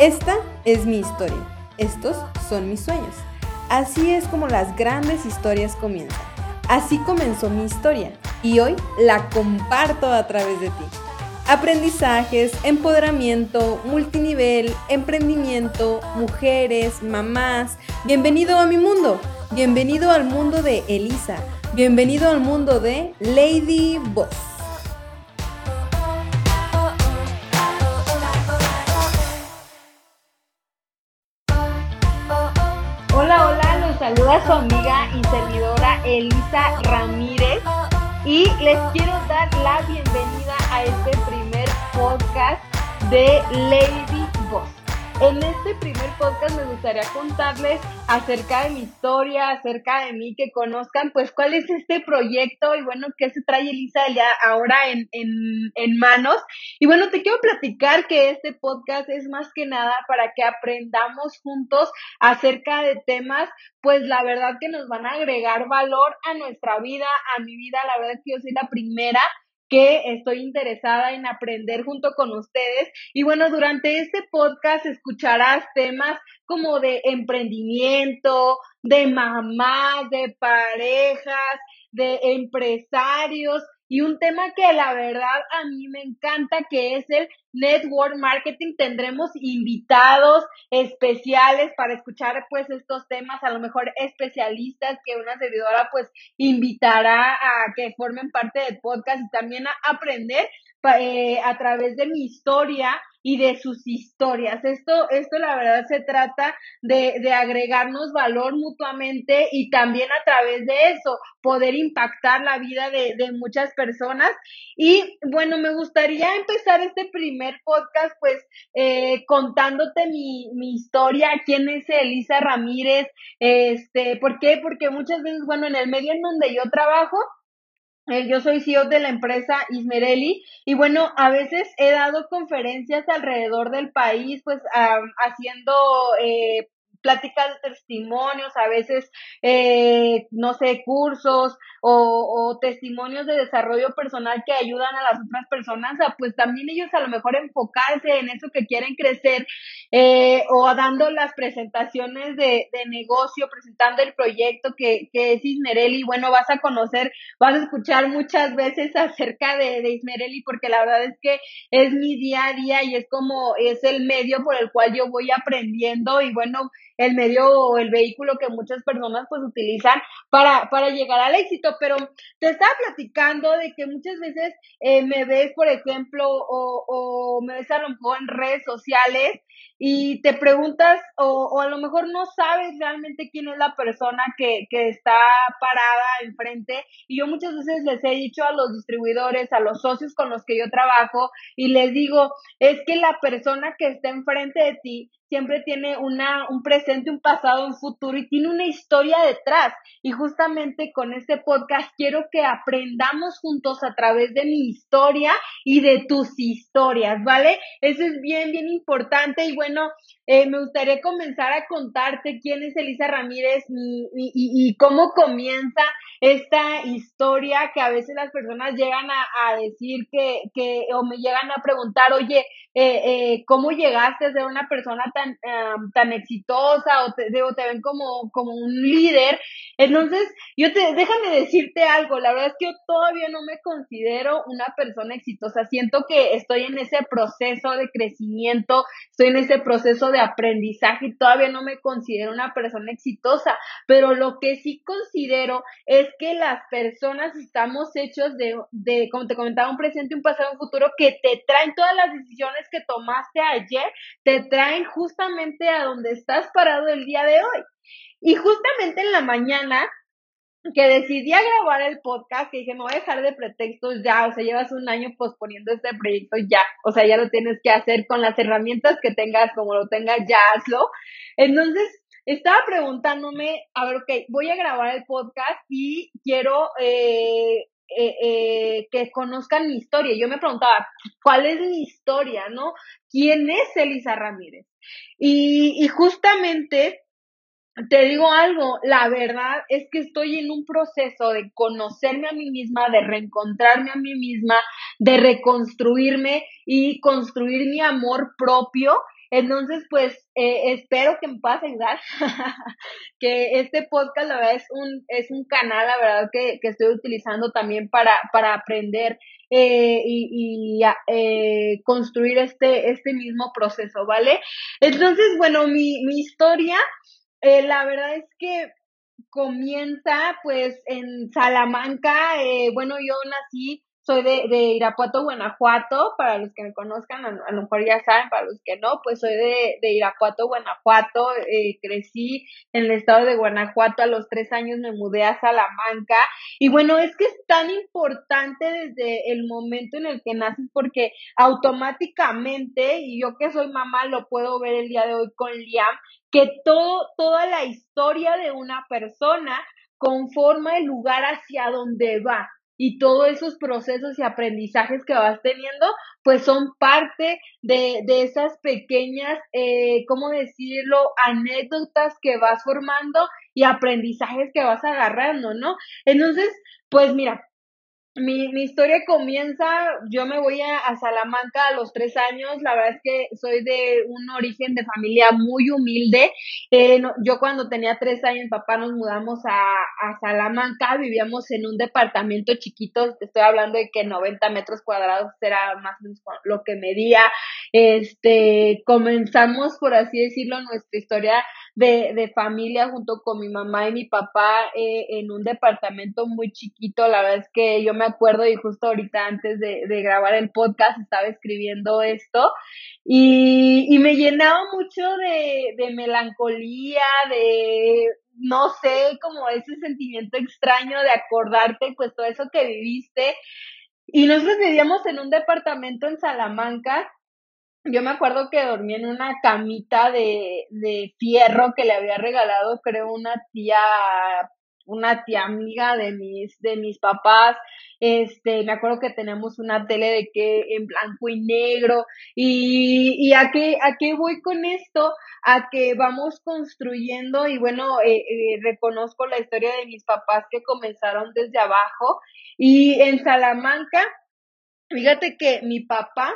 Esta es mi historia. Estos son mis sueños. Así es como las grandes historias comienzan. Así comenzó mi historia y hoy la comparto a través de ti. Aprendizajes, empoderamiento, multinivel, emprendimiento, mujeres, mamás. Bienvenido a mi mundo. Bienvenido al mundo de Elisa. Bienvenido al mundo de Lady Boss. Saluda su amiga y servidora Elisa Ramírez y les quiero dar la bienvenida a este primer podcast de Lady. En este primer podcast me gustaría contarles acerca de mi historia, acerca de mí, que conozcan pues cuál es este proyecto y bueno, qué se trae Elisa ya ahora en, en, en manos. Y bueno, te quiero platicar que este podcast es más que nada para que aprendamos juntos acerca de temas pues la verdad que nos van a agregar valor a nuestra vida, a mi vida, la verdad es que yo soy la primera que estoy interesada en aprender junto con ustedes. Y bueno, durante este podcast escucharás temas como de emprendimiento, de mamás, de parejas, de empresarios y un tema que la verdad a mí me encanta que es el network marketing. Tendremos invitados especiales para escuchar pues estos temas, a lo mejor especialistas que una servidora pues invitará a que formen parte del podcast y también a aprender eh, a través de mi historia y de sus historias. Esto, esto la verdad se trata de, de agregarnos valor mutuamente y también a través de eso poder impactar la vida de, de muchas personas. Y bueno, me gustaría empezar este primer podcast pues eh, contándote mi, mi historia, quién es Elisa Ramírez, este, ¿por qué? Porque muchas veces, bueno, en el medio en donde yo trabajo, yo soy CEO de la empresa Ismerelli y bueno, a veces he dado conferencias alrededor del país, pues haciendo eh, pláticas de testimonios, a veces, eh, no sé, cursos o, testimonios de desarrollo personal que ayudan a las otras personas. A pues también ellos a lo mejor enfocarse en eso que quieren crecer eh, o dando las presentaciones de, de, negocio, presentando el proyecto que, que es Ismerelli. Bueno, vas a conocer, vas a escuchar muchas veces acerca de, de Ismerelli porque la verdad es que es mi día a día y es como es el medio por el cual yo voy aprendiendo y bueno, el medio o el vehículo que muchas personas pues utilizan para, para llegar al éxito. Pero te estaba platicando de que muchas veces eh, me ves, por ejemplo, o, o me ves a lo en redes sociales y te preguntas o, o, a lo mejor no sabes realmente quién es la persona que, que está parada enfrente y yo muchas veces les he dicho a los distribuidores, a los socios con los que yo trabajo y les digo, es que la persona que está enfrente de ti siempre tiene una, un presente, un pasado, un futuro y tiene una historia detrás. Y justamente con este podcast quiero que aprendamos juntos a través de mi historia y de tus historias, ¿vale? Eso es bien, bien importante y bueno, eh, me gustaría comenzar a contarte quién es Elisa Ramírez y, cómo comienza esta historia que a veces las personas llegan a, decir que, que, o me llegan a preguntar, oye, eh, eh, ¿cómo llegaste a ser una persona tan, tan exitosa o te, o te ven como, como un líder? Entonces, yo te, déjame decirte algo, la verdad es que yo todavía no me considero una persona exitosa, siento que estoy en ese proceso de crecimiento, estoy en ese proceso de aprendizaje y todavía no me considero una persona exitosa, pero lo que sí considero es que las personas estamos hechos de, de, como te comentaba, un presente, un pasado, un futuro que te traen todas las decisiones que tomaste ayer, te traen justamente a donde estás parado el día de hoy. Y justamente en la mañana que decidí a grabar el podcast, que dije, me voy a dejar de pretextos ya, o sea, llevas un año posponiendo este proyecto ya, o sea, ya lo tienes que hacer con las herramientas que tengas, como lo tengas, ya hazlo. Entonces, estaba preguntándome, a ver, ok, voy a grabar el podcast y quiero eh, eh, eh, que conozcan mi historia. Yo me preguntaba, ¿cuál es mi historia, no? ¿Quién es Elisa Ramírez? Y, y justamente te digo algo, la verdad es que estoy en un proceso de conocerme a mí misma, de reencontrarme a mí misma, de reconstruirme y construir mi amor propio Entonces, pues eh, espero que me puedas ayudar, que este podcast, la verdad, es un, es un canal, la verdad, que, que estoy utilizando también para, para aprender eh, y, y eh, construir este, este mismo proceso, ¿vale? Entonces, bueno, mi, mi historia, eh, la verdad es que comienza pues en Salamanca, eh, bueno, yo nací soy de, de Irapuato, Guanajuato, para los que me conozcan, a, lo mejor ya saben, para los que no, pues soy de, de Irapuato, Guanajuato, eh, crecí en el estado de Guanajuato, a los tres años me mudé a Salamanca, y bueno, es que es tan importante desde el momento en el que naces, porque automáticamente, y yo que soy mamá lo puedo ver el día de hoy con Liam, que todo, toda la historia de una persona conforma el lugar hacia donde va y todos esos procesos y aprendizajes que vas teniendo, pues son parte de, de esas pequeñas, eh, ¿cómo decirlo?, anécdotas que vas formando y aprendizajes que vas agarrando, ¿no? Entonces, pues mira, mi, mi historia comienza, yo me voy a, a, Salamanca a los tres años, la verdad es que soy de un origen de familia muy humilde. Eh, yo cuando tenía tres años, papá nos mudamos a, a Salamanca, vivíamos en un departamento chiquito, te estoy hablando de que 90 metros cuadrados era más o menos lo que medía. Este, comenzamos, por así decirlo, nuestra historia de, de familia junto con mi mamá y mi papá eh, en un departamento muy chiquito. La verdad es que yo me acuerdo y justo ahorita antes de, de grabar el podcast estaba escribiendo esto y, y me llenaba mucho de, de melancolía, de no sé, como ese sentimiento extraño de acordarte pues todo eso que viviste. Y nosotros vivíamos en un departamento en Salamanca yo me acuerdo que dormí en una camita de, de fierro que le había regalado, creo, una tía, una tía amiga de mis, de mis papás. Este, me acuerdo que tenemos una tele de que en blanco y negro. Y, y a qué, a qué voy con esto? A que vamos construyendo, y bueno, eh, eh, reconozco la historia de mis papás que comenzaron desde abajo. Y en Salamanca, fíjate que mi papá,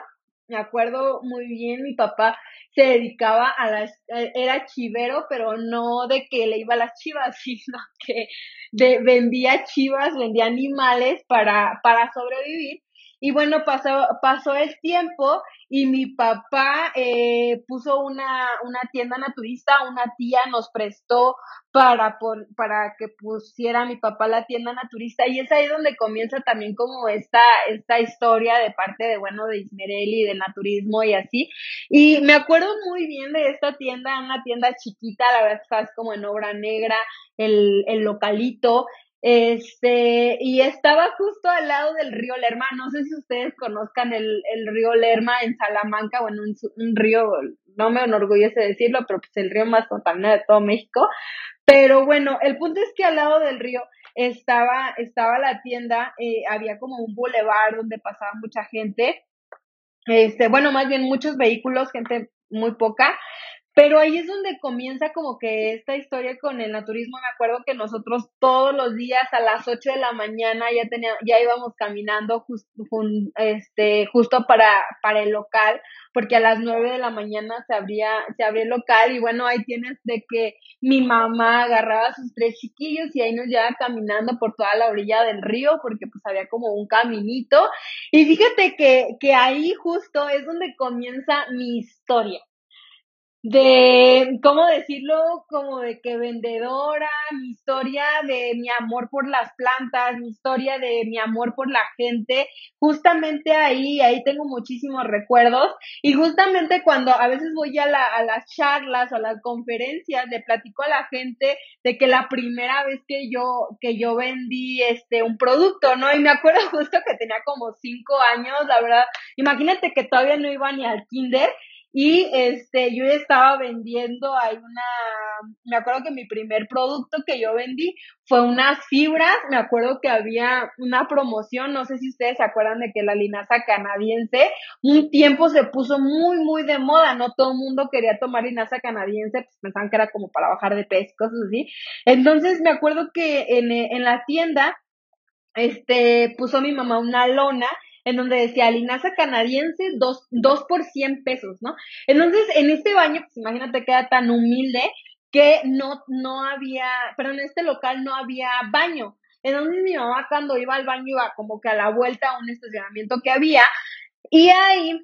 me acuerdo muy bien, mi papá se dedicaba a las, eh, era chivero, pero no de que le iba a las chivas, sino que de, vendía chivas, vendía animales para, para sobrevivir. Y bueno, pasó, pasó el tiempo y mi papá eh, puso una, una tienda naturista, una tía nos prestó para, por, para que pusiera mi papá la tienda naturista y es ahí donde comienza también como esta, esta historia de parte de, bueno, de Ismerelli, de naturismo y así. Y me acuerdo muy bien de esta tienda, una tienda chiquita, la verdad estás como en obra negra, el, el localito, este, y estaba justo al lado del río Lerma. No sé si ustedes conozcan el, el río Lerma en Salamanca, bueno, un, un río, no me enorgullece decirlo, pero pues el río más contaminado de todo México. Pero bueno, el punto es que al lado del río estaba, estaba la tienda, eh, había como un bulevar donde pasaba mucha gente. Este, bueno, más bien muchos vehículos, gente muy poca. Pero ahí es donde comienza como que esta historia con el naturismo. Me acuerdo que nosotros todos los días a las 8 de la mañana ya tenía, ya íbamos caminando este, justo para, para el local, porque a las 9 de la mañana se abría, se abría el local y bueno, ahí tienes de que mi mamá agarraba a sus tres chiquillos y ahí nos llevaba caminando por toda la orilla del río, porque pues había como un caminito. Y fíjate que, que ahí justo es donde comienza mi historia de, ¿cómo decirlo? Como de que vendedora, mi historia de mi amor por las plantas, mi historia de mi amor por la gente, justamente ahí, ahí tengo muchísimos recuerdos y justamente cuando a veces voy a, la, a las charlas o las conferencias, le platico a la gente de que la primera vez que yo, que yo vendí este, un producto, ¿no? Y me acuerdo justo que tenía como cinco años, la verdad, imagínate que todavía no iba ni al kinder y este, yo estaba vendiendo, hay una, me acuerdo que mi primer producto que yo vendí fue unas fibras, me acuerdo que había una promoción, no sé si ustedes se acuerdan de que la linaza canadiense un tiempo se puso muy, muy de moda, no todo el mundo quería tomar linaza canadiense, pues pensaban que era como para bajar de peso, cosas así. Entonces me acuerdo que en, en la tienda, este, puso mi mamá una lona en donde decía linaza canadiense, dos, dos por 100 pesos, ¿no? Entonces, en este baño, pues imagínate que era tan humilde que no, no había, pero en este local no había baño. Entonces mi mamá cuando iba al baño iba como que a la vuelta a un estacionamiento que había y ahí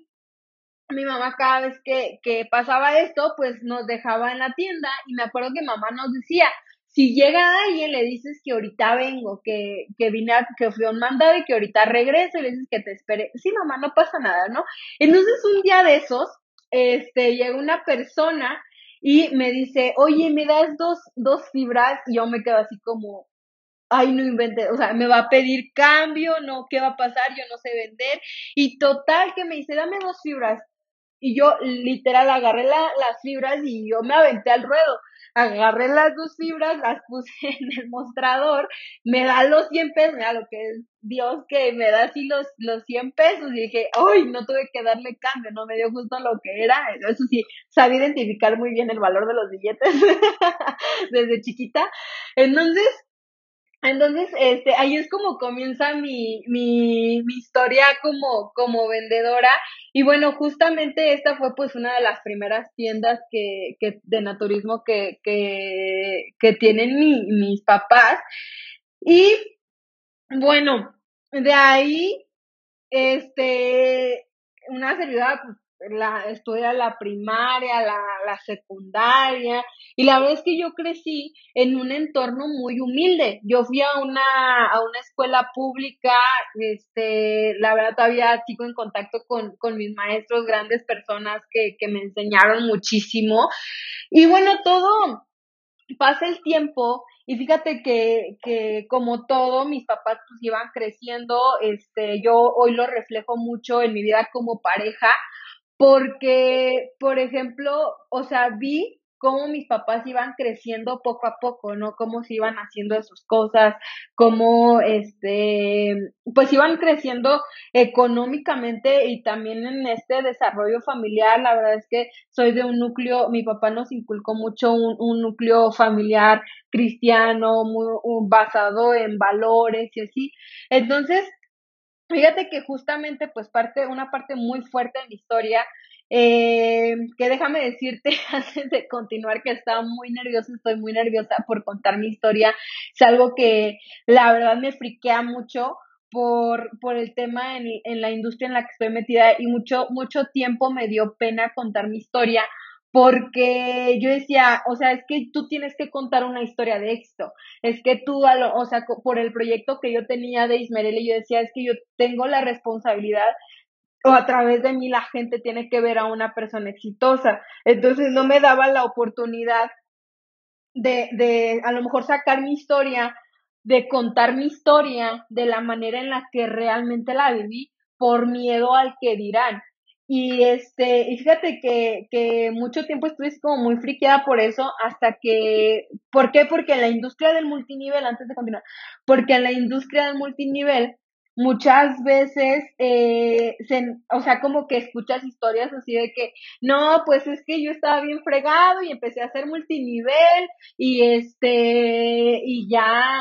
mi mamá cada vez que, que pasaba esto, pues nos dejaba en la tienda y me acuerdo que mamá nos decía, si llega alguien, le dices que ahorita vengo, que, que vine, a, que fui un mandado y que ahorita regreso y le dices que te espere. Sí, mamá, no pasa nada, ¿no? Entonces, un día de esos, este, llega una persona y me dice, oye, ¿me das dos, dos fibras? Y yo me quedo así como, ay, no inventé, o sea, me va a pedir cambio, no, ¿qué va a pasar? Yo no sé vender. Y total que me dice, dame dos fibras. Y yo literal agarré las fibras y yo me aventé al ruedo agarré las dos fibras, las puse en el mostrador, me da los 100 pesos, mira lo que es Dios que me da así los, los 100 pesos y dije, ¡ay! No tuve que darle cambio, no me dio justo lo que era. Eso sí, sabía identificar muy bien el valor de los billetes desde chiquita. Entonces, entonces, este, ahí es como comienza mi, mi, mi historia como, como vendedora. Y bueno, justamente esta fue pues una de las primeras tiendas que, que de naturismo que, que, que tienen mi, mis papás. Y bueno, de ahí, este, una servidora pues, la, estudié la primaria, la, la secundaria, y la verdad es que yo crecí en un entorno muy humilde. Yo fui a una, a una escuela pública, este, la verdad todavía sigo en contacto con, con mis maestros, grandes personas que, que me enseñaron muchísimo. Y bueno, todo pasa el tiempo y fíjate que, que como todo, mis papás pues iban creciendo, este, yo hoy lo reflejo mucho en mi vida como pareja, porque, por ejemplo, o sea, vi cómo mis papás iban creciendo poco a poco, ¿no? Cómo se iban haciendo sus cosas, cómo, este, pues iban creciendo económicamente y también en este desarrollo familiar. La verdad es que soy de un núcleo, mi papá nos inculcó mucho un, un núcleo familiar cristiano, muy, basado en valores y así. Entonces, Fíjate que justamente, pues, parte, una parte muy fuerte de mi historia, eh, que déjame decirte antes de continuar que estaba muy nerviosa, estoy muy nerviosa por contar mi historia. Es algo que la verdad me friquea mucho por, por el tema en, en la industria en la que estoy metida y mucho, mucho tiempo me dio pena contar mi historia porque yo decía, o sea, es que tú tienes que contar una historia de éxito, es que tú, o sea, por el proyecto que yo tenía de Ismerele, yo decía, es que yo tengo la responsabilidad o a través de mí la gente tiene que ver a una persona exitosa, entonces no me daba la oportunidad de, de a lo mejor sacar mi historia, de contar mi historia de la manera en la que realmente la viví por miedo al que dirán. Y este, y fíjate que, que mucho tiempo estuve como muy friqueada por eso, hasta que, ¿por qué? Porque en la industria del multinivel, antes de continuar, porque en la industria del multinivel, muchas veces, eh, se, o sea, como que escuchas historias así de que, no, pues es que yo estaba bien fregado y empecé a hacer multinivel y este, y ya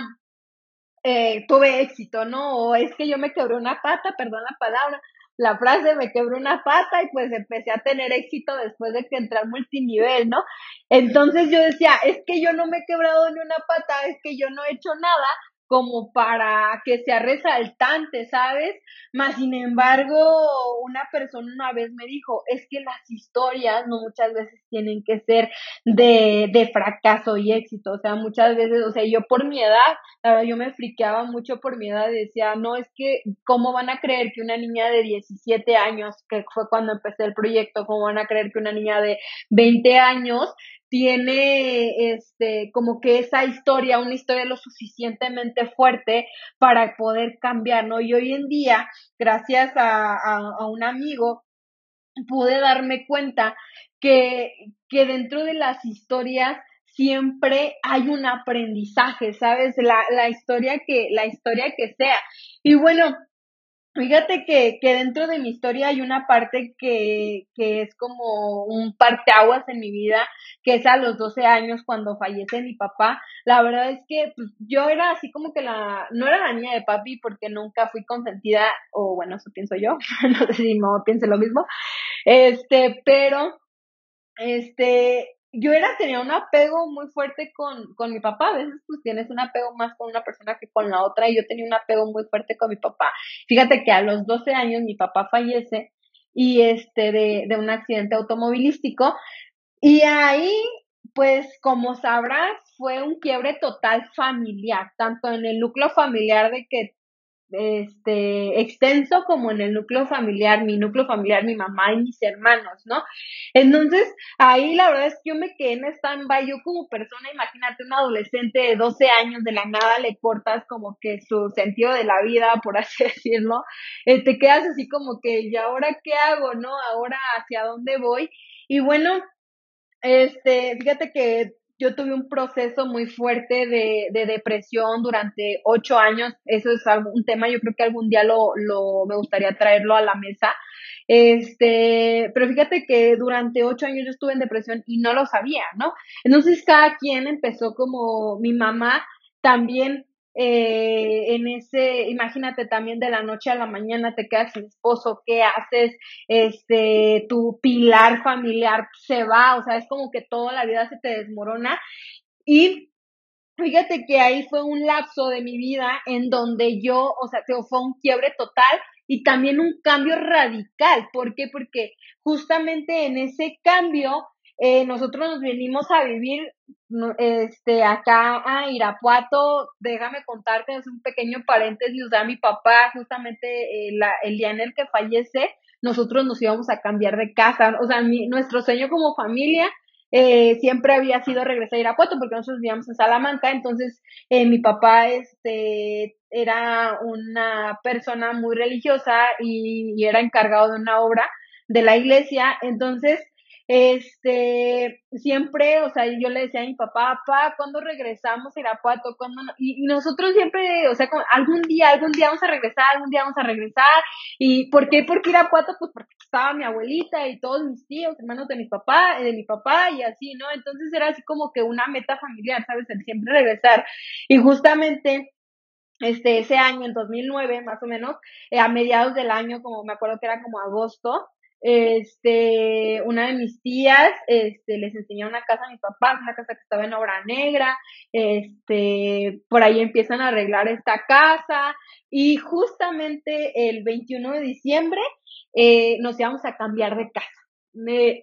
eh, tuve éxito, ¿no? O es que yo me quebré una pata, perdón la palabra, la frase me quebró una pata y pues empecé a tener éxito después de que entré al multinivel, ¿no? Entonces yo decía, es que yo no me he quebrado ni una pata, es que yo no he hecho nada, como para que sea resaltante, ¿sabes? Más sin embargo, una persona una vez me dijo, es que las historias no muchas veces tienen que ser de, de fracaso y éxito, o sea, muchas veces, o sea, yo por mi edad, la verdad, yo me friqueaba mucho por mi edad, decía, no, es que, ¿cómo van a creer que una niña de 17 años, que fue cuando empecé el proyecto, cómo van a creer que una niña de 20 años tiene este como que esa historia, una historia lo suficientemente fuerte para poder cambiar, ¿no? Y hoy en día, gracias a, a, un amigo, pude darme cuenta que, que dentro de las historias siempre hay un aprendizaje, ¿sabes? La, la historia que, la historia que sea. Y bueno, Fíjate que, que dentro de mi historia hay una parte que, que es como un parteaguas en mi vida, que es a los 12 años cuando fallece mi papá. La verdad es que pues, yo era así como que la, no era la niña de papi porque nunca fui consentida, o bueno, eso pienso yo, no sé si no piense lo mismo, este, pero, este, yo era, tenía un apego muy fuerte con, con mi papá. A veces pues tienes un apego más con una persona que con la otra y yo tenía un apego muy fuerte con mi papá. Fíjate que a los 12 años mi papá fallece y este de, de un accidente automovilístico y ahí pues como sabrás fue un quiebre total familiar, tanto en el núcleo familiar de que este, extenso como en el núcleo familiar, mi núcleo familiar, mi mamá y mis hermanos, ¿no? Entonces, ahí la verdad es que yo me quedé en stand-by, yo como persona, imagínate un adolescente de 12 años, de la nada le cortas como que su sentido de la vida, por así decirlo, eh, te quedas así como que, ¿y ahora qué hago, no? ¿Ahora hacia dónde voy? Y bueno, este, fíjate que yo tuve un proceso muy fuerte de, de, depresión durante ocho años. Eso es un tema, yo creo que algún día lo, lo, me gustaría traerlo a la mesa. Este, pero fíjate que durante ocho años yo estuve en depresión y no lo sabía, ¿no? Entonces cada quien empezó como mi mamá también eh, en ese, imagínate también de la noche a la mañana te quedas sin esposo, ¿qué haces? Este, tu pilar familiar se va, o sea, es como que toda la vida se te desmorona. Y fíjate que ahí fue un lapso de mi vida en donde yo, o sea, fue un quiebre total y también un cambio radical. ¿Por qué? Porque justamente en ese cambio eh, nosotros nos venimos a vivir este, acá a Irapuato. Déjame contarte, es un pequeño paréntesis. O sea, mi papá, justamente eh, el día en el que fallece, nosotros nos íbamos a cambiar de casa. O sea, mi, nuestro sueño como familia eh, siempre había sido regresar a Irapuato porque nosotros vivíamos en Salamanca. Entonces, eh, mi papá este, era una persona muy religiosa y, y era encargado de una obra de la iglesia. Entonces, este, siempre, o sea, yo le decía a mi papá, papá, ¿cuándo regresamos a Irapuato? ¿Cuándo y, nosotros siempre, o sea, algún día, algún día vamos a regresar, algún día vamos a regresar. ¿Y por qué? Porque Irapuato, pues porque estaba mi abuelita y todos mis tíos, hermanos de mi papá, de mi papá y así, ¿no? Entonces era así como que una meta familiar, ¿sabes? El siempre regresar. Y justamente este, ese año, en 2009 más o menos, eh, a mediados del año, como me acuerdo que era como agosto, este, una de mis tías, este, les enseñó una casa a mi papá, una casa que estaba en obra negra, este, por ahí empiezan a arreglar esta casa y justamente el 21 de diciembre eh, nos íbamos a cambiar de casa.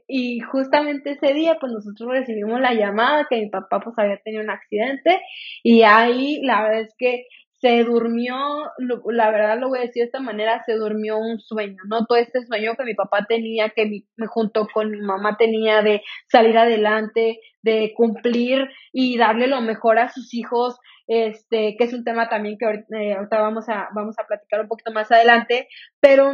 y justamente ese día, pues nosotros recibimos la llamada que mi papá pues había tenido un accidente y ahí la verdad es que se durmió, la verdad lo voy a decir de esta manera, se durmió un sueño, ¿no? Todo este sueño que mi papá tenía, que me junto con mi mamá tenía de salir adelante, de cumplir y darle lo mejor a sus hijos, este, que es un tema también que eh, ahorita, vamos a, vamos a platicar un poquito más adelante, pero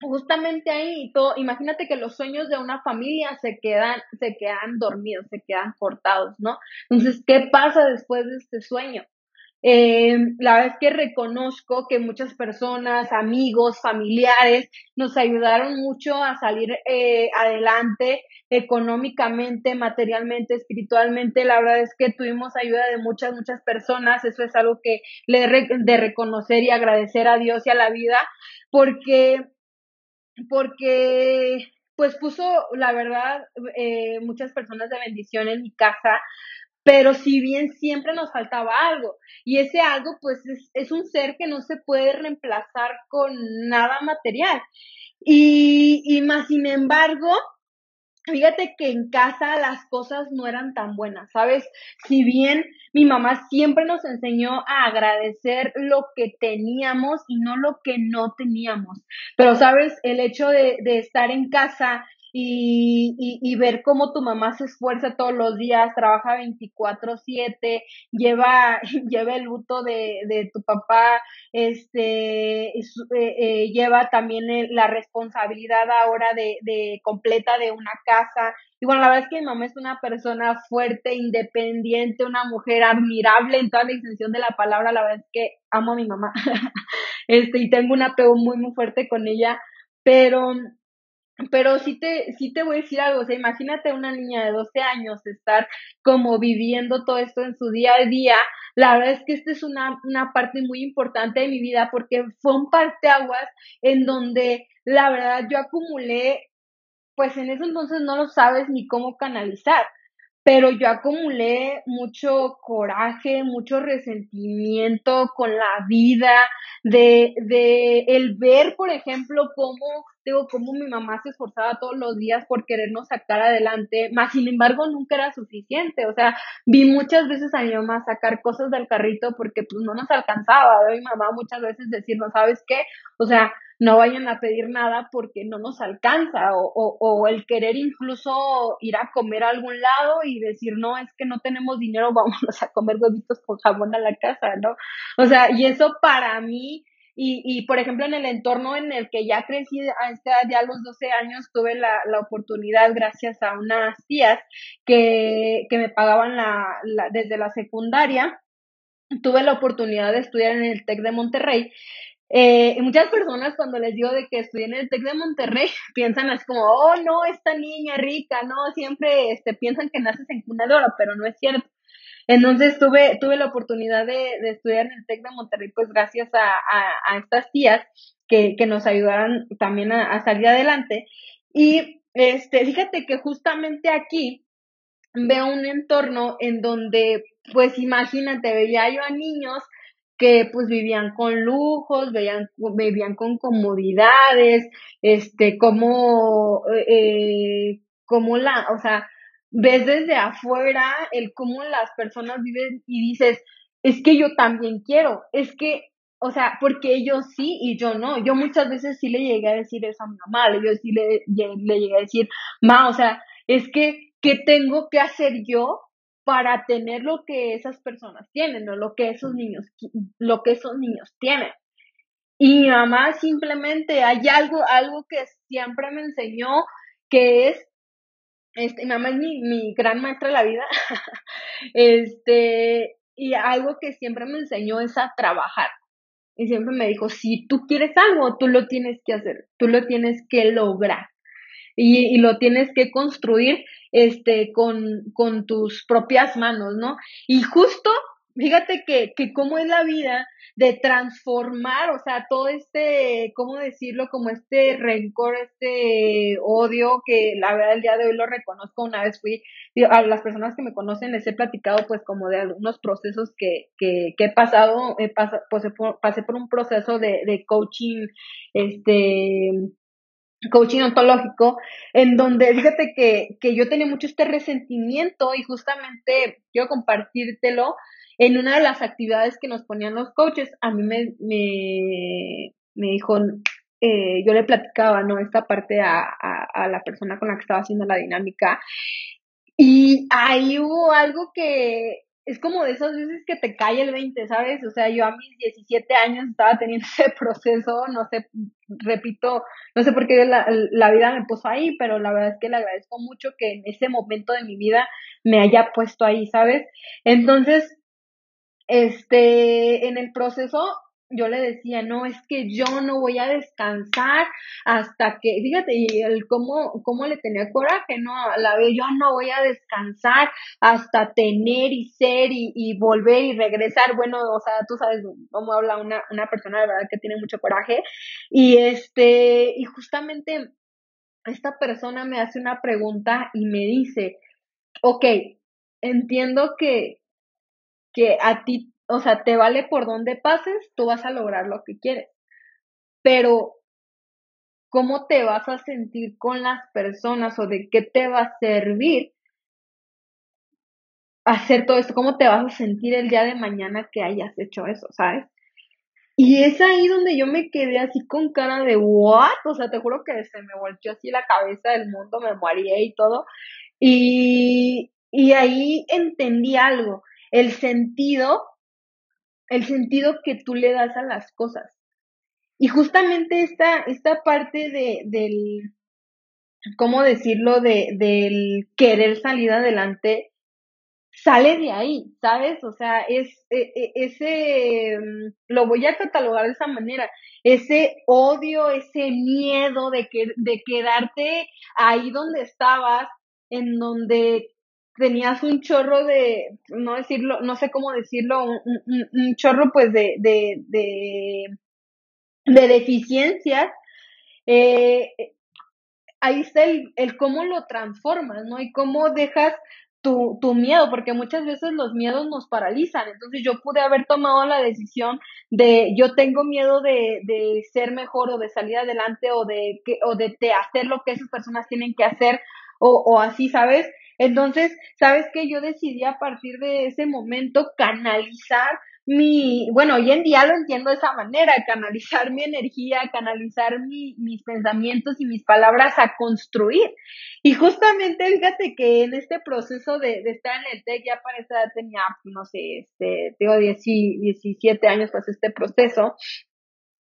justamente ahí, todo, imagínate que los sueños de una familia se quedan, se quedan dormidos, se quedan cortados, ¿no? Entonces, ¿qué pasa después de este sueño? Eh, la verdad es que reconozco que muchas personas, amigos, familiares, nos ayudaron mucho a salir eh, adelante económicamente, materialmente, espiritualmente. La verdad es que tuvimos ayuda de muchas, muchas personas. Eso es algo que le de reconocer y agradecer a Dios y a la vida, porque, porque, pues puso, la verdad, eh, muchas personas de bendición en mi casa pero si bien siempre nos faltaba algo, y ese algo pues es, un ser que no se puede reemplazar con nada material. Y, y más sin embargo, fíjate que en casa las cosas no eran tan buenas, ¿sabes? Si bien mi mamá siempre nos enseñó a agradecer lo que teníamos y no lo que no teníamos, pero, ¿sabes? El hecho de, de estar en casa y, y, ver cómo tu mamá se esfuerza todos los días, trabaja 24/7, lleva, lleva el luto de, de tu papá, este, eh, eh, lleva también la responsabilidad ahora de, de completa de una casa. Y bueno, la verdad es que mi mamá es una persona fuerte, independiente, una mujer admirable en toda la extensión de la palabra. La verdad es que amo a mi mamá. este, y tengo un apego muy, muy fuerte con ella. Pero pero sí te, sí te voy a decir algo, o sea, imagínate una niña de 12 años estar como viviendo todo esto en su día a día. La verdad es que esta es una, una parte muy importante de mi vida porque fue un parteaguas en donde la verdad yo acumulé, pues en ese entonces no lo sabes ni cómo canalizar pero yo acumulé mucho coraje, mucho resentimiento con la vida, de, de el ver, por ejemplo, cómo, digo, cómo mi mamá se esforzaba todos los días por querernos sacar adelante, más sin embargo nunca era suficiente, o sea, vi muchas veces a mi mamá sacar cosas del carrito porque pues no nos alcanzaba, veo mi mamá muchas veces decir, no sabes qué, o sea, no vayan a pedir nada porque no nos alcanza o, o, o, el querer incluso ir a comer a algún lado y decir, no, es que no tenemos dinero, vamos a comer huevitos con jamón a la casa, ¿no? O sea, y eso para mí, y, y por ejemplo en el entorno en el que ya crecí a esta ya a los 12 años, tuve la, la oportunidad gracias a unas tías que, que me pagaban la, la, desde la secundaria, tuve la oportunidad de estudiar en el TEC de Monterrey eh, muchas personas cuando les digo de que estudié en el TEC de Monterrey piensan así como, oh no, esta niña rica, no, siempre este, piensan que naces en cuna de pero no es cierto. Entonces tuve, tuve la oportunidad de, de estudiar en el TEC de Monterrey, pues gracias a, a, a estas tías que, que, nos ayudaron también a, a, salir adelante. Y este, fíjate que justamente aquí veo un entorno en donde, pues imagínate, veía yo a niños que pues vivían con lujos, veían, vivían con comodidades, este, como, eh, como la, o sea, ves desde afuera el cómo las personas viven y dices, es que yo también quiero, es que, o sea, porque ellos sí y yo no. Yo muchas veces sí le llegué a decir eso a mi mamá, yo sí le, le llegué a decir, ma, o sea, es que, ¿qué tengo que hacer yo para tener lo que esas personas tienen o lo que esos niños, lo que esos niños tienen. Y mi mamá simplemente hay algo, algo que siempre me enseñó que es, este, mi mamá es mi, mi gran maestra de la vida, este, y algo que siempre me enseñó es a trabajar. Y siempre me dijo, si tú quieres algo, tú lo tienes que hacer, tú lo tienes que lograr y, y lo tienes que construir este, con, con tus propias manos, ¿no? Y justo, fíjate que, que cómo es la vida de transformar, o sea, todo este, ¿cómo decirlo? Como este rencor, este odio, que la verdad el día de hoy lo reconozco, una vez fui, a las personas que me conocen les he platicado pues como de algunos procesos que, que, que he pasado, he pasado pues, pasé por un proceso de, de coaching, este, coaching ontológico, en donde fíjate que, que yo tenía mucho este resentimiento y justamente quiero compartírtelo en una de las actividades que nos ponían los coaches, a mí me, me, me dijo, eh, yo le platicaba, ¿no? Esta parte a, a, a la persona con la que estaba haciendo la dinámica y ahí hubo algo que es como de esas veces que te cae el 20, ¿sabes? O sea, yo a mis 17 años estaba teniendo ese proceso, no sé, repito, no sé por qué la, la, vida me puso ahí, pero la verdad es que le agradezco mucho que en ese momento de mi vida me haya puesto ahí, ¿sabes? Entonces, este, en el proceso yo le decía, no, es que yo no voy a descansar hasta que, fíjate, y el cómo, cómo le tenía coraje, ¿no? La vez, yo no voy a descansar hasta tener y ser y, y volver y regresar. Bueno, o sea, tú sabes cómo habla una, una persona de verdad que tiene mucho coraje. Y este, y justamente esta persona me hace una pregunta y me dice, ok, entiendo que, que a ti o sea, te vale por donde pases, tú vas a lograr lo que quieres. Pero, ¿cómo te vas a sentir con las personas o de qué te va a servir hacer todo esto? ¿Cómo te vas a sentir el día de mañana que hayas hecho eso, sabes? Y es ahí donde yo me quedé así con cara de what, o sea, te juro que se me volteó así la cabeza del mundo, me mareé y todo. Y, y ahí entendí algo, el sentido, el sentido que tú le das a las cosas. Y justamente esta, esta parte de, del, ¿cómo decirlo? De, del querer salir adelante, sale de ahí, ¿sabes? O sea, es e, e, ese, lo voy a catalogar de esa manera, ese odio, ese miedo de, que, de quedarte ahí donde estabas, en donde tenías un chorro de, no decirlo, no sé cómo decirlo, un, chorro pues de, de, de, de deficiencias, eh, ahí está el, el cómo lo transformas, ¿no? Y cómo dejas tu, tu miedo, porque muchas veces los miedos nos paralizan. Entonces yo pude haber tomado la decisión de yo tengo miedo de, de ser mejor o de salir adelante o de, que, o de, de hacer lo que esas personas tienen que hacer o, o así, ¿sabes? Entonces, ¿sabes qué? Yo decidí a partir de ese momento canalizar mi, bueno, hoy en día lo entiendo de esa manera, canalizar mi energía, canalizar mi, mis pensamientos y mis palabras a construir. Y justamente, fíjate que en este proceso de, de estar en el TEC, ya para esa edad tenía, no sé, este, tengo 17 años, pues este proceso,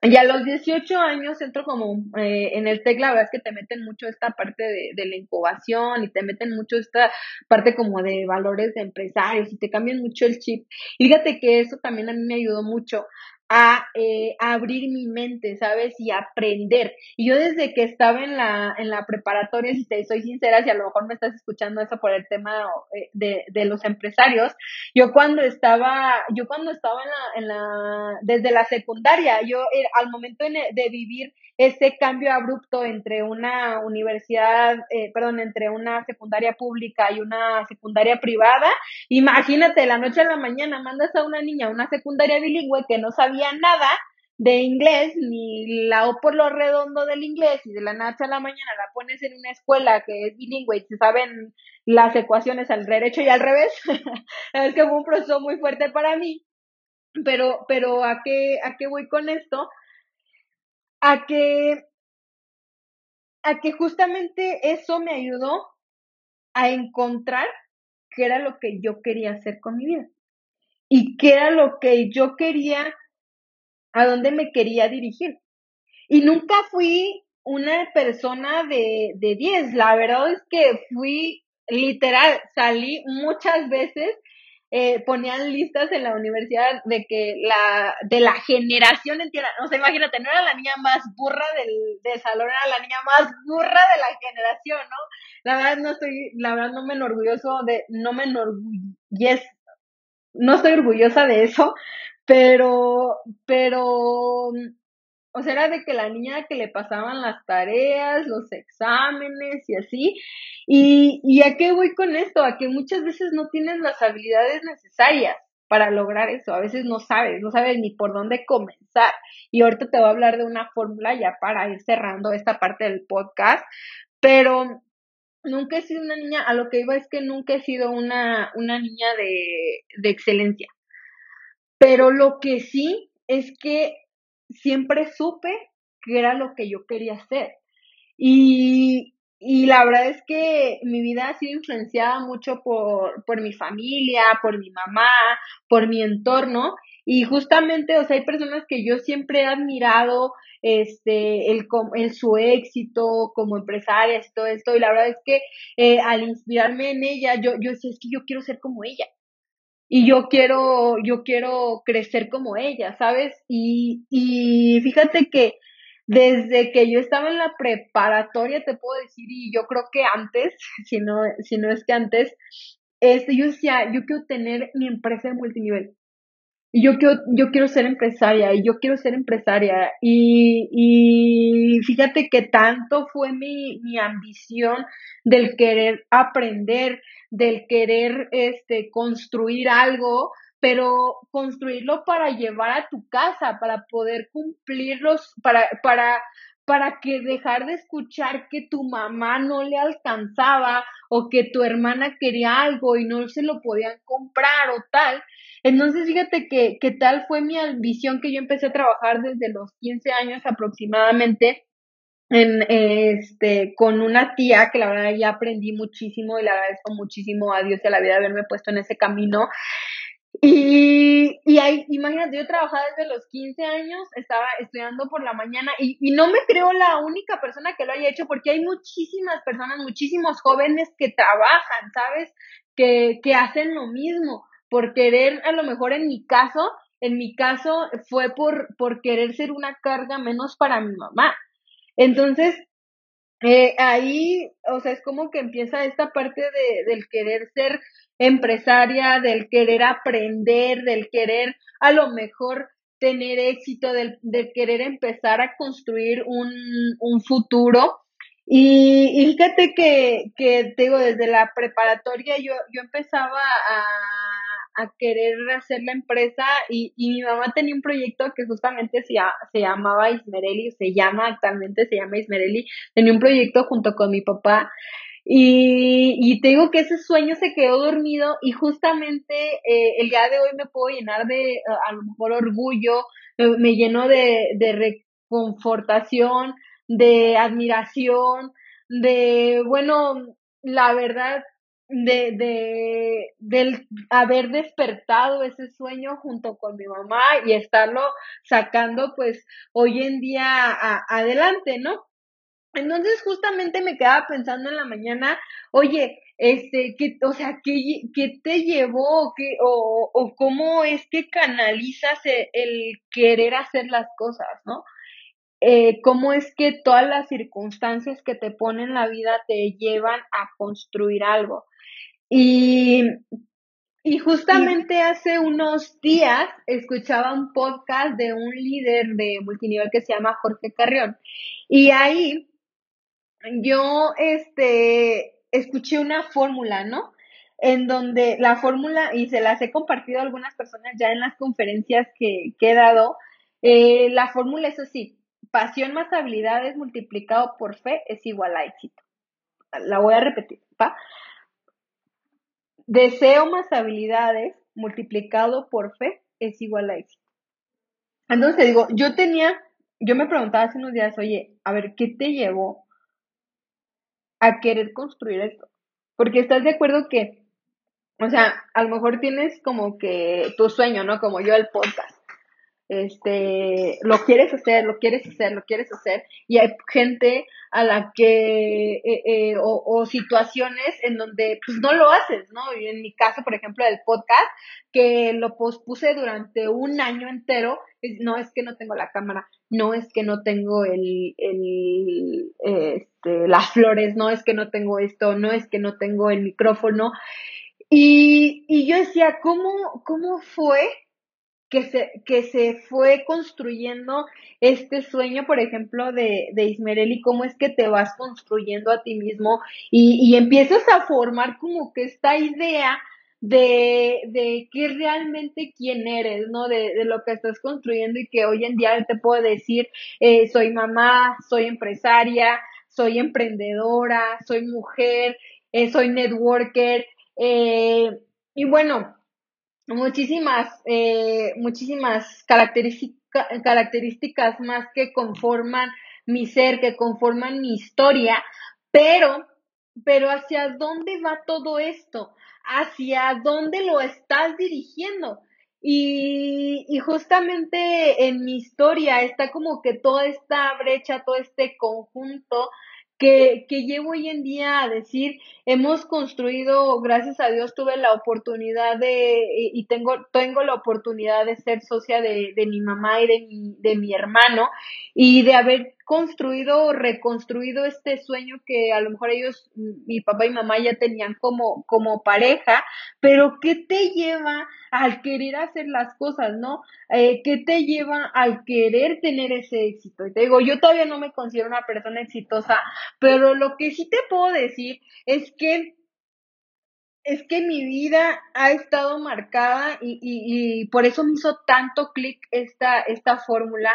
y a los 18 años entro como eh, en el TEC, la verdad es que te meten mucho esta parte de, de, la incubación y te meten mucho esta parte como de valores de empresarios y te cambian mucho el chip. Y fíjate que eso también a mí me ayudó mucho a, eh, abrir mi mente, ¿sabes? Y aprender. Y yo desde que estaba en la, en la preparatoria, si te soy sincera, si a lo mejor me estás escuchando eso por el tema eh, de, de los empresarios, yo cuando estaba, yo cuando estaba en la, en la desde la secundaria, yo al momento de vivir ese cambio abrupto entre una universidad, eh, perdón, entre una secundaria pública y una secundaria privada, imagínate, la noche a la mañana mandas a una niña a una secundaria bilingüe que no sabía nada de inglés, ni la O por lo redondo del inglés, y de la noche a la mañana la pones en una escuela que es bilingüe y se saben las ecuaciones al derecho y al revés. es que fue un proceso muy fuerte para mí. Pero, pero ¿a qué, a qué voy con esto? A que, a que justamente eso me ayudó a encontrar qué era lo que yo quería hacer con mi vida y qué era lo que yo quería, a dónde me quería dirigir. Y nunca fui una persona de, de 10, la verdad es que fui literal, salí muchas veces eh, ponían listas en la universidad de que la, de la generación entera, o sea, imagínate, no era la niña más burra del, del salón, era la niña más burra de la generación, ¿no? La verdad no estoy, la verdad no me enorgulloso de, no me enorgullez, no estoy orgullosa de eso, pero, pero, o sea, era de que la niña que le pasaban las tareas, los exámenes y así, y, ¿Y a qué voy con esto? A que muchas veces no tienes las habilidades necesarias para lograr eso. A veces no sabes, no sabes ni por dónde comenzar. Y ahorita te voy a hablar de una fórmula ya para ir cerrando esta parte del podcast. Pero nunca he sido una niña, a lo que iba es que nunca he sido una, una niña de, de excelencia. Pero lo que sí es que siempre supe que era lo que yo quería hacer. Y, y la verdad es que mi vida ha sido influenciada mucho por, por mi familia, por mi mamá, por mi entorno. Y justamente, o sea, hay personas que yo siempre he admirado, este, el, el su éxito como empresarias y todo esto. Y la verdad es que eh, al inspirarme en ella, yo, yo decía, es que yo quiero ser como ella. Y yo quiero, yo quiero crecer como ella, ¿sabes? Y, y fíjate que desde que yo estaba en la preparatoria, te puedo decir, y yo creo que antes, si no, si no es que antes, este, yo decía, yo quiero tener mi empresa de multinivel. Yo quiero, yo quiero ser empresaria, y yo quiero ser empresaria. Y, y fíjate que tanto fue mi, mi ambición del querer aprender, del querer este, construir algo, pero construirlo para llevar a tu casa, para poder cumplirlos, para, para, para que dejar de escuchar que tu mamá no le alcanzaba o que tu hermana quería algo y no se lo podían comprar o tal. Entonces, fíjate que, que tal fue mi ambición que yo empecé a trabajar desde los 15 años aproximadamente en, este, con una tía que la verdad ya aprendí muchísimo y le agradezco muchísimo a Dios y a la vida de haberme puesto en ese camino. Y, y ahí, imagínate, yo trabajaba desde los 15 años, estaba estudiando por la mañana y, y no me creo la única persona que lo haya hecho porque hay muchísimas personas, muchísimos jóvenes que trabajan, ¿sabes? Que, que hacen lo mismo por querer, a lo mejor en mi caso, en mi caso fue por, por querer ser una carga menos para mi mamá. Entonces, eh, ahí, o sea, es como que empieza esta parte de, del querer ser empresaria, del querer aprender, del querer a lo mejor tener éxito, del, querer empezar a construir un, un futuro. Y, fíjate que, que, te digo, desde la preparatoria yo, yo empezaba a a querer hacer la empresa y, y mi mamá tenía un proyecto que justamente se, se llamaba Ismereli, se llama actualmente, se llama Ismereli, tenía un proyecto junto con mi papá y, y te digo que ese sueño se quedó dormido y justamente eh, el día de hoy me puedo llenar de a lo mejor orgullo, me, lleno de, de reconfortación, de admiración, de, bueno, la verdad, de, de, del haber despertado ese sueño junto con mi mamá y estarlo sacando pues hoy en día adelante, ¿no? Entonces justamente me quedaba pensando en la mañana, oye, este, que, o sea, ¿qué, qué te llevó qué, o, o cómo es que canalizas el, el querer hacer las cosas, ¿no? Eh, cómo es que todas las circunstancias que te ponen la vida te llevan a construir algo. Y, y justamente hace unos días escuchaba un podcast de un líder de multinivel que se llama Jorge Carrión. Y ahí yo este, escuché una fórmula, ¿no? En donde la fórmula, y se las he compartido a algunas personas ya en las conferencias que, he dado, eh, la fórmula es así, pasión más habilidades multiplicado por fe es igual a éxito. La voy a repetir, ¿va? Deseo más habilidades multiplicado por fe es igual a éxito. Entonces digo, yo tenía, yo me preguntaba hace unos días, oye, a ver, ¿qué te llevó a querer construir esto? Porque estás de acuerdo que, o sea, a lo mejor tienes como que tu sueño, ¿no? Como yo el podcast este, lo quieres hacer, lo quieres hacer, lo quieres hacer, y hay gente a la que, eh, eh, o, o, situaciones en donde pues no lo haces, ¿no? Y en mi caso, por ejemplo, del podcast, que lo pospuse durante un año entero, no es que no tengo la cámara, no es que no tengo el, el, este, las flores, no es que no tengo esto, no es que no tengo el micrófono, y, y yo decía, ¿cómo, cómo fue que se, que se fue construyendo este sueño, por ejemplo, de, de Ismereli, cómo es que te vas construyendo a ti mismo y, y empiezas a formar como que esta idea de, de qué realmente quién eres, ¿no? De, de, lo que estás construyendo y que hoy en día te puedo decir, eh, soy mamá, soy empresaria, soy emprendedora, soy mujer, eh, soy networker, eh, y bueno, muchísimas, eh, muchísimas características, más que conforman mi ser, que conforman mi historia, pero, pero hacia dónde va todo esto, hacia dónde lo estás dirigiendo. Y, y justamente en mi historia está como que toda esta brecha, todo este conjunto que, llevo hoy en día a decir, hemos construido, gracias a Dios tuve la oportunidad de, y tengo, tengo la oportunidad de ser socia de, de mi mamá y de mi, de mi hermano, y de haber construido o reconstruido este sueño que a lo mejor ellos, mi papá y mamá ya tenían como, como pareja, pero ¿qué te lleva al querer hacer las cosas, no? Eh, ¿Qué te lleva al querer tener ese éxito? Y te digo, yo todavía no me considero una persona exitosa, pero lo que sí te puedo decir es que es que mi vida ha estado marcada y, y, y por eso me hizo tanto clic esta, esta fórmula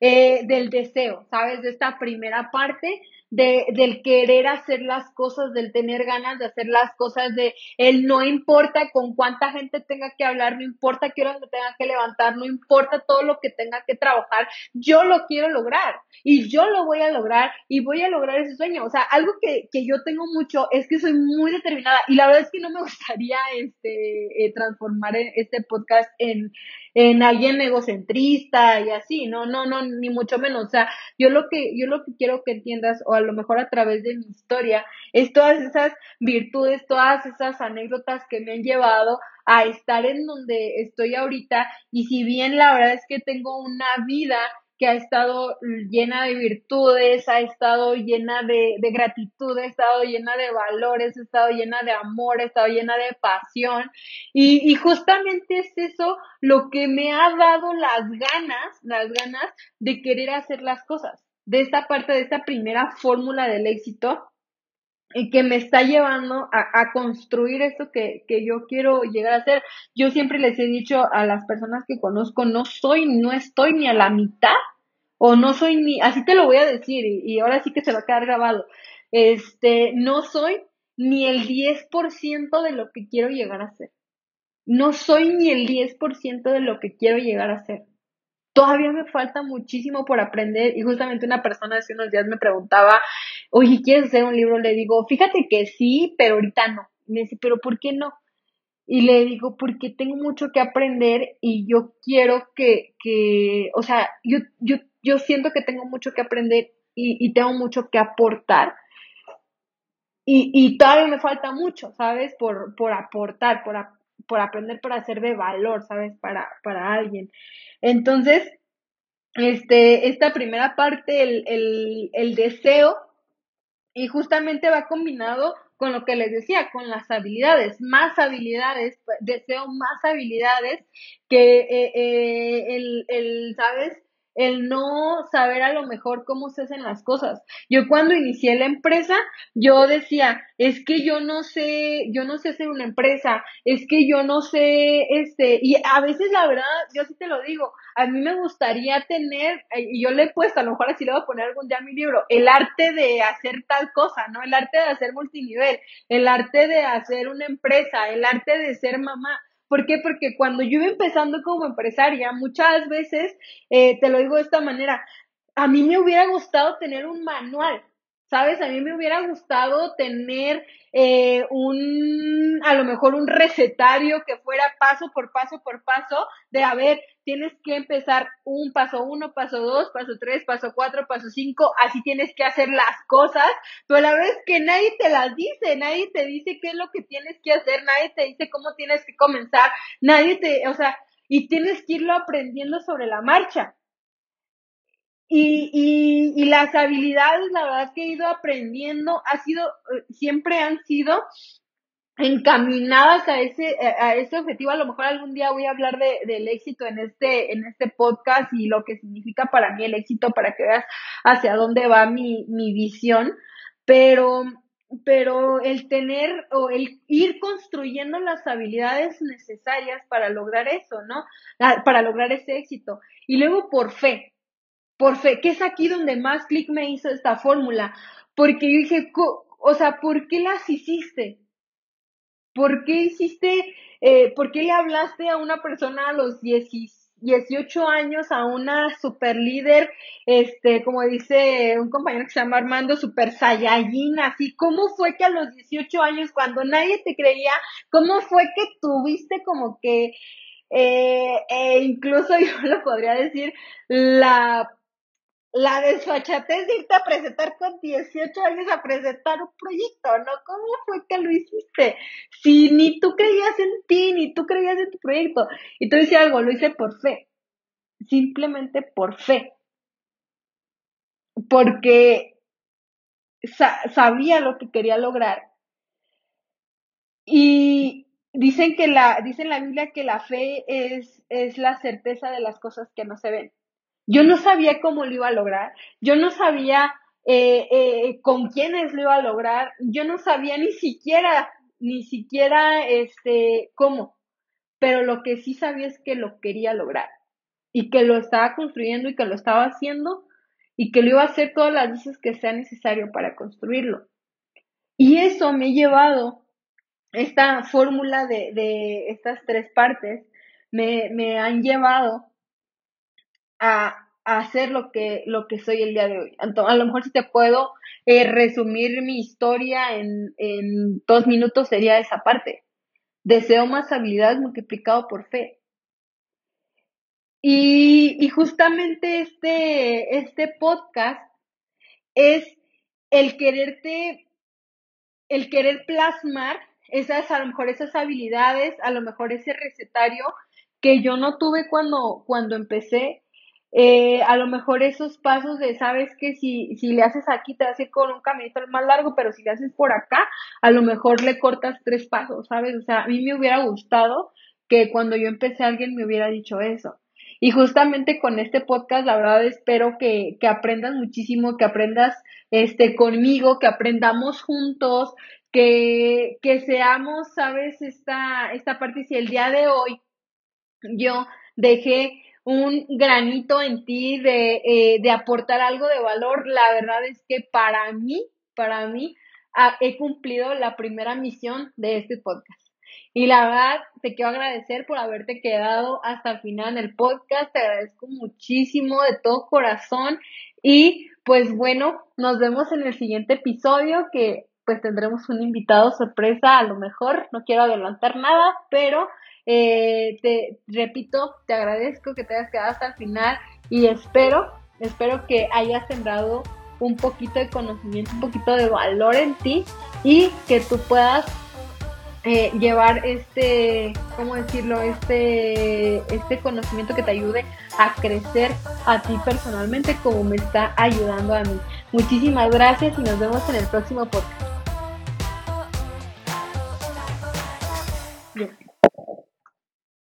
eh, del deseo, ¿sabes? De esta primera parte de, del querer hacer las cosas, del tener ganas de hacer las cosas, de el no importa con cuánta gente tenga que hablar, no importa qué hora me tenga que levantar, no importa todo lo que tenga que trabajar, yo lo quiero lograr y yo lo voy a lograr y voy a lograr ese sueño. O sea, algo que, que yo tengo mucho es que soy muy determinada y la verdad es que no me gustaría este, eh, transformar este podcast en, en alguien egocentrista y así, no, no, no, ni mucho menos. O sea, yo lo que, yo lo que quiero que entiendas, o a lo mejor a través de mi historia, es todas esas virtudes, todas esas anécdotas que me han llevado a estar en donde estoy ahorita. Y si bien la verdad es que tengo una vida que ha estado llena de virtudes, ha estado llena de, de, gratitud, ha estado llena de valores, ha estado llena de amor, ha estado llena de pasión. Y, y justamente es eso lo que me ha dado las ganas, las ganas de querer hacer las cosas. De esta parte, de esta primera fórmula del éxito, y que me está llevando a, construir esto que, que, yo quiero llegar a hacer. Yo siempre les he dicho a las personas que conozco, no soy, no estoy ni a la mitad, o no soy ni, así te lo voy a decir, y, y ahora sí que se va a quedar grabado, este, no soy ni el 10% de lo que quiero llegar a ser. No soy ni el 10% de lo que quiero llegar a ser todavía me falta muchísimo por aprender y justamente una persona hace unos días me preguntaba, oye, ¿quieres hacer un libro? Le digo, fíjate que sí, pero ahorita no. Me dice, pero ¿por qué no? Y le digo, porque tengo mucho que aprender y yo quiero que, que o sea, yo, yo, yo siento que tengo mucho que aprender y, y tengo mucho que aportar. Y, y todavía me falta mucho, ¿sabes? Por, por aportar, por, por aprender, para ser de valor, ¿sabes? Para, para alguien. Entonces, este, esta primera parte, el, el, el deseo, y justamente va combinado con lo que les decía, con las habilidades, más habilidades, deseo más habilidades que eh, eh, el, el, ¿sabes? El no saber a lo mejor cómo se hacen las cosas. Yo cuando inicié la empresa, yo decía, es que yo no sé, yo no sé hacer una empresa, es que yo no sé, este, y a veces la verdad, yo sí te lo digo, a mí me gustaría tener, eh, y yo le he puesto, a lo mejor así le voy a poner algún día a mi libro, el arte de hacer tal cosa, ¿no? El arte de hacer multinivel, el arte de hacer una empresa, el arte de ser mamá. ¿Por qué? Porque cuando yo iba empezando como empresaria, muchas veces, eh, te lo digo de esta manera, a mí me hubiera gustado tener un manual, ¿sabes? A mí me hubiera gustado tener eh, un, a lo mejor un recetario que fuera paso por paso por paso de, a ver, tienes que empezar un paso uno, paso dos, paso tres, paso cuatro, paso cinco, así tienes que hacer las cosas, pero la verdad es que nadie te las dice, nadie te dice qué es lo que tienes que hacer, nadie te dice cómo tienes que comenzar, nadie te, o sea, y tienes que irlo aprendiendo sobre la marcha. Y, y, y las habilidades, la verdad que he ido aprendiendo, ha sido, eh, siempre han sido encaminadas a ese, a ese objetivo. A lo mejor algún día voy a hablar de, del éxito en este, en este podcast y lo que significa para mí el éxito para que veas hacia dónde va mi, mi visión. Pero, pero el tener o el ir construyendo las habilidades necesarias para lograr eso, ¿no? Ah, para lograr ese éxito. Y luego por fe, por fe, que es aquí donde más clic me hizo esta fórmula, porque yo dije, o sea, ¿por qué las hiciste? ¿Por qué hiciste, eh, por qué le hablaste a una persona a los 18 años, a una super líder, este, como dice un compañero que se llama Armando, super saiyajin, así, ¿cómo fue que a los 18 años, cuando nadie te creía, cómo fue que tuviste como que, eh, eh, incluso yo lo podría decir, la la desfachatez de irte a presentar con 18 años a presentar un proyecto, ¿no? ¿Cómo fue que lo hiciste? Si ni tú creías en ti, ni tú creías en tu proyecto. Y tú dices algo, lo hice por fe. Simplemente por fe. Porque sabía lo que quería lograr. Y dicen que la, dice en la Biblia que la fe es, es la certeza de las cosas que no se ven. Yo no sabía cómo lo iba a lograr, yo no sabía eh, eh, con quiénes lo iba a lograr, yo no sabía ni siquiera ni siquiera este cómo, pero lo que sí sabía es que lo quería lograr y que lo estaba construyendo y que lo estaba haciendo y que lo iba a hacer todas las veces que sea necesario para construirlo. Y eso me ha llevado, esta fórmula de, de estas tres partes, me, me han llevado a, hacer lo que, lo que soy el día de hoy. a lo mejor si te puedo eh, resumir mi historia en, en dos minutos sería esa parte. Deseo más habilidad multiplicado por fe. Y, y justamente este, este podcast es el quererte, el querer plasmar esas, a lo mejor esas habilidades, a lo mejor ese recetario que yo no tuve cuando, cuando empecé, eh, a lo mejor esos pasos de, sabes que si, si le haces aquí te ir con un caminito más largo, pero si le haces por acá, a lo mejor le cortas tres pasos, ¿sabes? O sea, a mí me hubiera gustado que cuando yo empecé alguien me hubiera dicho eso. Y justamente con este podcast, la verdad, espero que, que aprendas muchísimo, que aprendas este conmigo, que aprendamos juntos, que, que seamos, sabes, esta, esta parte, si el día de hoy yo dejé un granito en ti de, eh, de aportar algo de valor, la verdad es que para mí, para mí, he cumplido la primera misión de este podcast. Y la verdad, te quiero agradecer por haberte quedado hasta el final del podcast. Te agradezco muchísimo de todo corazón. Y pues bueno, nos vemos en el siguiente episodio que pues tendremos un invitado sorpresa a lo mejor. No quiero adelantar nada, pero eh, te repito, te agradezco que te hayas quedado hasta el final y espero, espero que hayas sembrado un poquito de conocimiento, un poquito de valor en ti y que tú puedas eh, llevar este, ¿cómo decirlo? Este, este conocimiento que te ayude a crecer a ti personalmente como me está ayudando a mí. Muchísimas gracias y nos vemos en el próximo podcast.